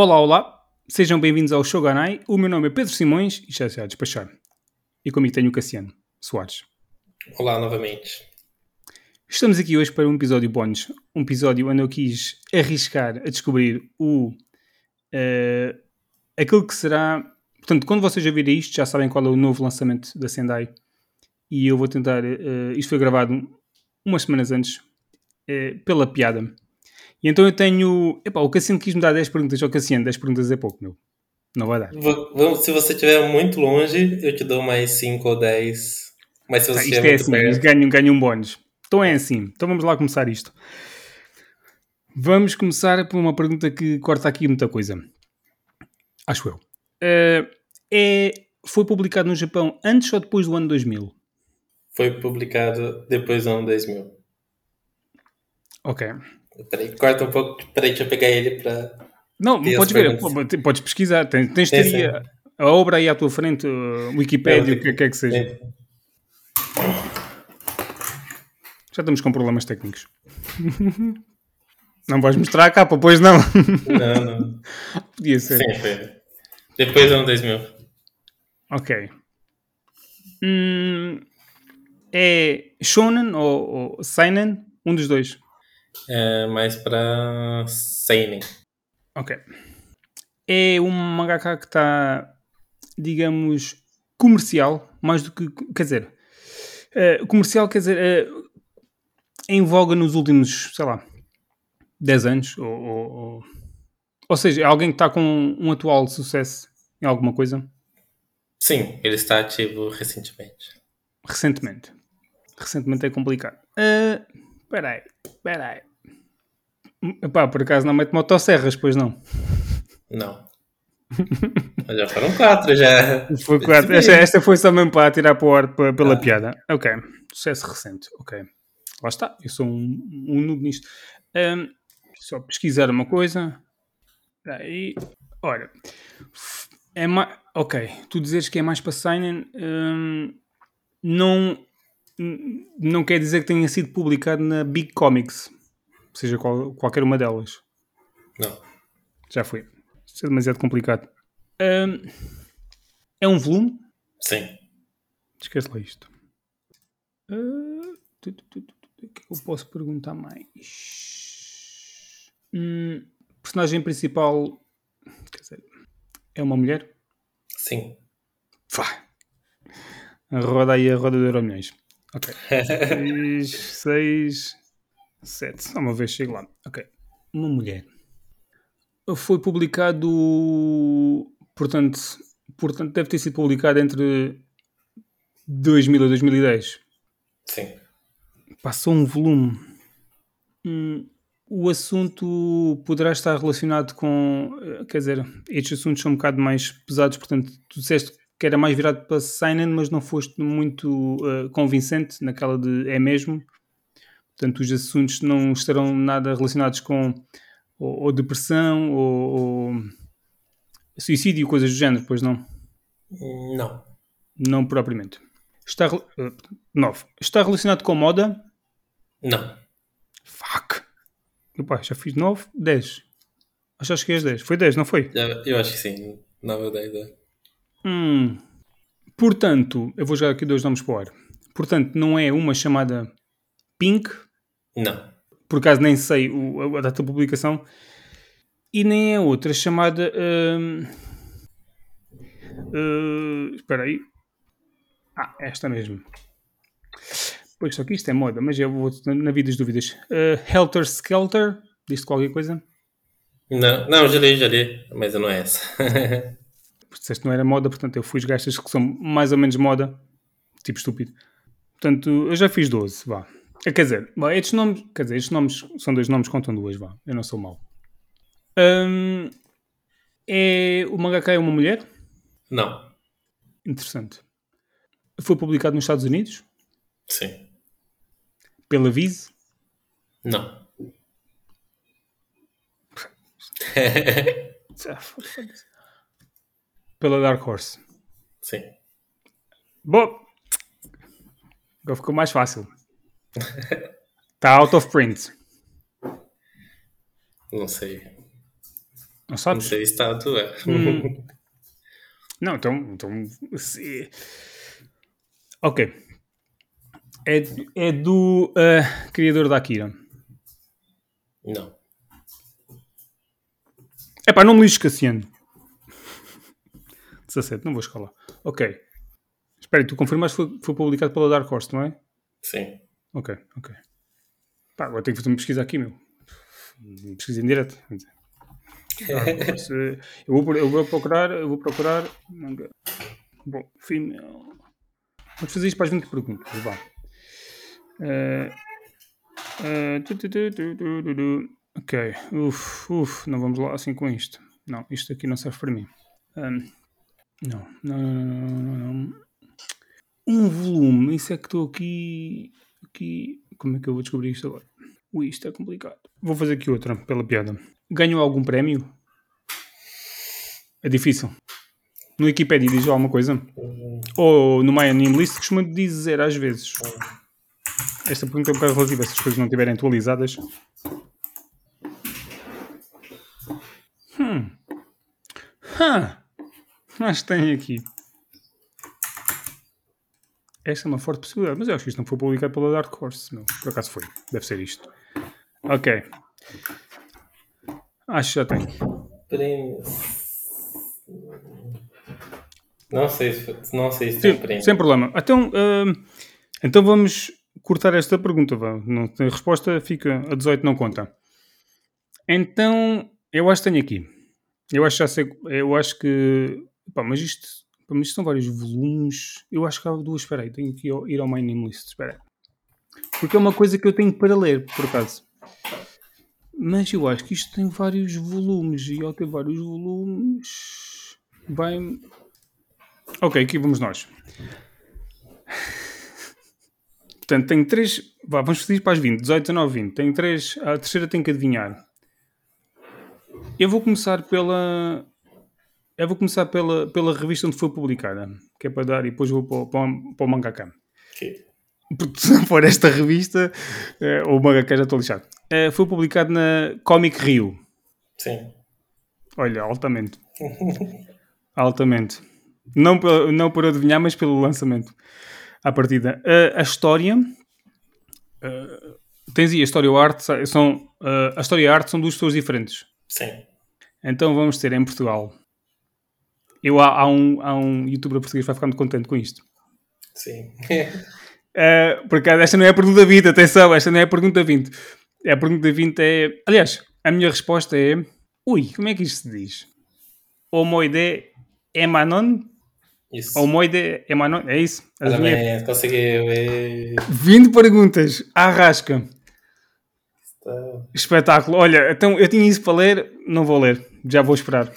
Olá, olá, sejam bem-vindos ao Shogunai. O meu nome é Pedro Simões e já está a despachar. E comigo tenho o Cassiano Soares. Olá novamente. Estamos aqui hoje para um episódio bónus. Um episódio onde eu quis arriscar a descobrir o. Uh, aquilo que será. Portanto, quando vocês ouvirem isto, já sabem qual é o novo lançamento da Sendai. E eu vou tentar. Uh, isto foi gravado umas semanas antes, uh, pela piada. E então eu tenho. Epá, o Cassiano quis me dar 10 perguntas ao Cassiano, 10 perguntas é pouco, meu. Não vai dar. Vamos, se você estiver muito longe, eu te dou mais 5 ou 10. Mas se você tá, isto é assim, perto... ganho, ganho um bónus. Então é assim. Então vamos lá começar isto. Vamos começar por uma pergunta que corta aqui muita coisa. Acho eu. Uh, é, foi publicado no Japão antes ou depois do ano 2000? Foi publicado depois do ano 2000. Ok. Peraí, corta um pouco. Peraí, deixa eu pegar ele para. Não, podes ver, podes pesquisar. Tens, tens a, a obra aí à tua frente, Wikipedia, o que quer que seja. Já estamos com problemas técnicos. não vais mostrar a capa, pois não? Não, não. Podia ser. Sim, foi. Depois ano 2000. Ok. Hum, é Shonen ou, ou Seinen? Um dos dois. É mais para Seinen. Ok. É um mangaka que está, digamos, comercial, mais do que. Quer dizer. Uh, comercial, quer dizer. Uh, em voga nos últimos, sei lá, 10 anos. Ou, ou, ou, ou seja, é alguém que está com um atual sucesso em alguma coisa? Sim, ele está ativo recentemente. Recentemente. Recentemente é complicado. Espera uh, aí, espera Epá, por acaso não mete motosserras, pois não? Não. já foram quatro, já. Foi quatro. Esta, esta, foi só mesmo para tirar para o ar pela ah. piada. Ok. Sucesso recente. Ok. Lá está. Eu sou um, um noob nisto. Um, só pesquisar uma coisa. Aí. Olha. É mais. Ok. Tu dizes que é mais para Seinen. Um, não. Não quer dizer que tenha sido publicado na Big Comics seja qual, qualquer uma delas. Não. Já foi. Isso é demasiado complicado. Um, é um volume? Sim. Esquece lá isto. Uh, tu, tu, tu, o que eu posso perguntar mais? Hum, personagem principal quer dizer, é uma mulher? Sim. A roda aí a roda de Euromilhões. Ok. 6, 6, Sete. Só uma vez chego lá. Ok. Uma mulher. Foi publicado. Portanto, portanto, deve ter sido publicado entre 2000 a 2010. Sim. Passou um volume. Hum, o assunto poderá estar relacionado com. Quer dizer, estes assuntos são um bocado mais pesados, portanto, tu disseste que era mais virado para Seinen, mas não foste muito uh, convincente naquela de é mesmo. Portanto, os assuntos não estarão nada relacionados com ou, ou depressão ou, ou, suicídio, coisas do género, pois não? Não. Não propriamente. Está, uh, nove. Está relacionado com moda? Não. Fuck. Opa, já fiz 9, 10. Acho que às 10. Foi 10, não foi? Eu acho que sim. 9 ou 10. É. Hum. Portanto, eu vou jogar aqui dois nomes para o ar. Portanto, não é uma chamada Pink, não. Por acaso nem sei o, a data de publicação. E nem é outra chamada. Uh, uh, espera aí. Ah, esta mesmo. Pois só que isto é moda, mas eu vou na vida das dúvidas. Uh, Helter Skelter, diz qualquer coisa? Não, não, já li, já li, mas não é essa. Disseste não era moda, portanto eu fui gastas que são mais ou menos moda, tipo estúpido. Portanto, eu já fiz 12, vá. É, quer dizer, estes nomes, quer dizer, estes nomes são dois nomes, contam duas, vá. Eu não sou mau. Um, é, o mangaka é uma mulher? Não. Interessante. Foi publicado nos Estados Unidos? Sim. Pela Viz? Não. Pela Dark Horse? Sim. Bom, agora ficou mais fácil. Está out of print. Não sei. Não sabes? Não sei estado, é. Hum. Não, então. então se... Ok. É, é do uh, criador da Akira. Não. É pá, não me lixes Cassiano. 17, não vou escalar. Ok. Espera, tu confirmas que foi, foi publicado pela Dark Horse, não é? Sim. Ok, ok. Pá, agora tenho que fazer uma pesquisa aqui, meu. Pesquisa em direto. Eu vou, eu vou procurar, eu vou procurar. Bom, fim. Vamos fazer isto para as 20 perguntas. Vá. Eh, eh, tu, tu, tu. Ok, uf, uf, não vamos lá assim com isto. Não, isto aqui não serve para mim. Não, não, não, não, não, não. Um volume, isso é que estou aqui, Como é que eu vou descobrir isto agora? Ui, isto é complicado. Vou fazer aqui outra, pela piada. Ganhou algum prémio? É difícil. No Wikipedia diz alguma coisa? Ou no My Anime List costuma dizer às vezes. Esta pergunta é um bocado relativa se as coisas não estiverem atualizadas. Hum. Hã. Mas tem aqui. Esta é uma forte possibilidade, mas eu acho que isto não foi publicado pela Dark Horse. Não, por acaso foi. Deve ser isto. Ok. Acho que já tem. Prêmios. Não sei se, não sei se tem Sim, prêmio. sem problema. Então, hum, então vamos cortar esta pergunta. Vá. Não tem resposta, fica a 18, não conta. Então, eu acho que tenho aqui. Eu acho que já sei. Eu acho que. Pá, mas isto, mas isto são vários volumes. Eu acho que há duas. Espera aí, tenho que ir ao Name List. Espera aí. Porque é uma coisa que eu tenho para ler, por acaso. Mas eu acho que isto tem vários volumes. E ao ter vários volumes. Bem. Ok, aqui vamos nós. Portanto, tenho três. Vá, vamos fazer para as 20, 18, 19, 20. Tenho três. A terceira tenho que adivinhar. Eu vou começar pela. Eu vou começar pela, pela revista onde foi publicada, que é para dar, e depois vou para, o- para, para o mangaka. Porque se não for esta revista, eh, ou o mangaka já estou lixado. Eh, foi publicado na Comic Rio. Sim. Olha, altamente. altamente. Não, não por adivinhar, mas pelo lançamento. À partida. Uh, a história. uh, tens aí a história e a arte. São, uh, a história e a arte são duas pessoas diferentes. Sim. Então vamos ter em Portugal. Eu, há, há um, há um youtuber português que vai ficar muito contente com isto. Sim. Uh, porque esta não é a pergunta 20, atenção, esta não é a pergunta 20. A pergunta 20 é. Aliás, a minha resposta é. Ui, como é que isto se diz? Homoide Emanon? Isso. Homoide Emanon? É isso? Adivinha? Parabéns, conseguiu. E... 20 perguntas à rasca. Tá. Espetáculo. Olha, então eu tinha isso para ler, não vou ler, já vou esperar.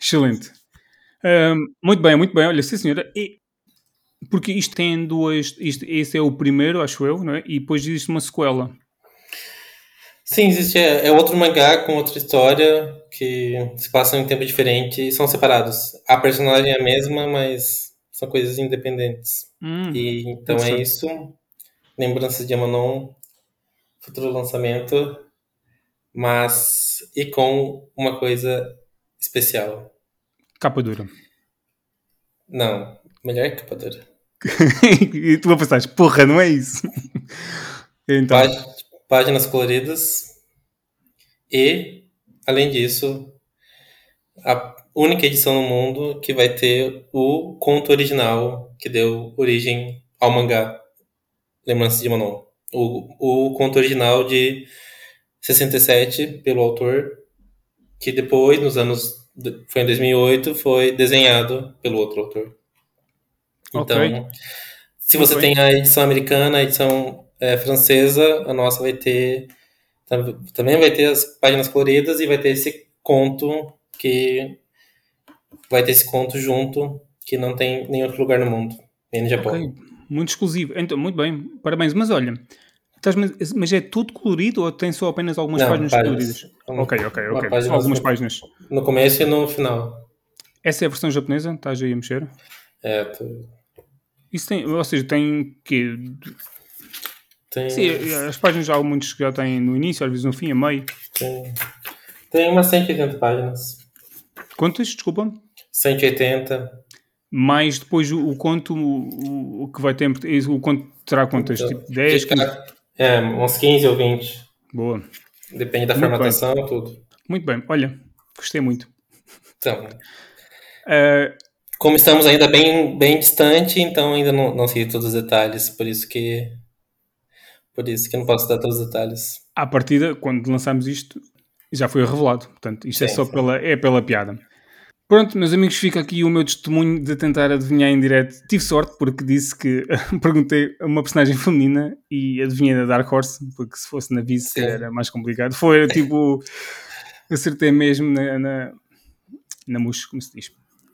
Excelente. Muito bem, muito bem. Olha, sim senhora. E, porque isto tem duas. Isto, esse é o primeiro, acho eu, não é? E depois existe uma sequela. Sim, existe. É, é outro mangá com outra história que se passam em tempo diferente e são separados. A personagem é a mesma, mas são coisas independentes. Hum, E então é isso. Lembranças de Amanon, futuro lançamento, mas e com uma coisa especial. Capa dura. Não, melhor capa dura. e tu a pensar, porra, não é isso? então, Pá- Páginas coloridas e, além disso, a única edição no mundo que vai ter o conto original que deu origem ao mangá Lembranças de Manon. O, o conto original de 67 pelo autor, que depois, nos anos. Foi em 2008, foi desenhado pelo outro autor. Então, Ok. se você tem a edição americana, a edição é, francesa, a nossa vai ter. tam- Também vai ter as páginas coloridas e vai ter esse conto que. Vai ter esse conto junto, que não tem em nenhum outro lugar no mundo, nem no Japão. ok. Muito exclusivo. Então, muito bem, parabéns. Mas olha, mas é tudo colorido ou tem só apenas algumas Não, páginas páginas. coloridas? Ok, ok, ok. página algumas só. páginas. No começo e no final. Essa é a versão japonesa? Estás aí a mexer? É, tu- Isso tem, ou seja, tem que. tem, Sim, as páginas já há muitos que já têm no início, às vezes no fim, a meio. tem, Tem umas 180 páginas. Quantas? Desculpa. 180. Mais depois o, o conto, o, o, que vai ter. O conto terá quantas? Então, tipo 10? fica- É, uns 15 ou 20. Boa. Depende da Muito formatação, tudo. Muito bem. Olha, gostei muito. Então, Ah, como estamos ainda bem, bem distante, então ainda não, não sei todos os detalhes, por isso que por isso que eu não posso dar todos os detalhes. à partida, quando lançámos isto, já foi revelado. Portanto, isto é Sim, só sim. pela, é pela piada. Pronto, meus amigos, fica aqui o meu testemunho de tentar adivinhar em direto. Tive sorte porque disse que perguntei a uma personagem feminina e adivinhei da Dark Horse, porque se fosse na Vice era mais complicado. Foi tipo, acertei mesmo na, na, na mousse, como se diz.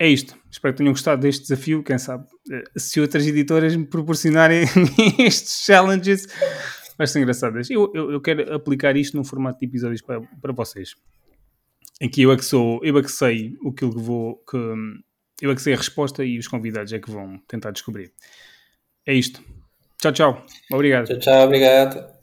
É isto. Espero que tenham gostado deste desafio. Quem sabe eh, se outras editoras me proporcionarem estes challenges, vai ser engraçadas. Eu, eu, eu quero aplicar isto num formato de episódios para, para vocês. Em que eu é que sou, eu é que sei o que vou, que, eu é que sei a resposta e os convidados é que vão tentar descobrir. É isto. Tchau, tchau. Obrigado. Tchau, tchau, obrigado.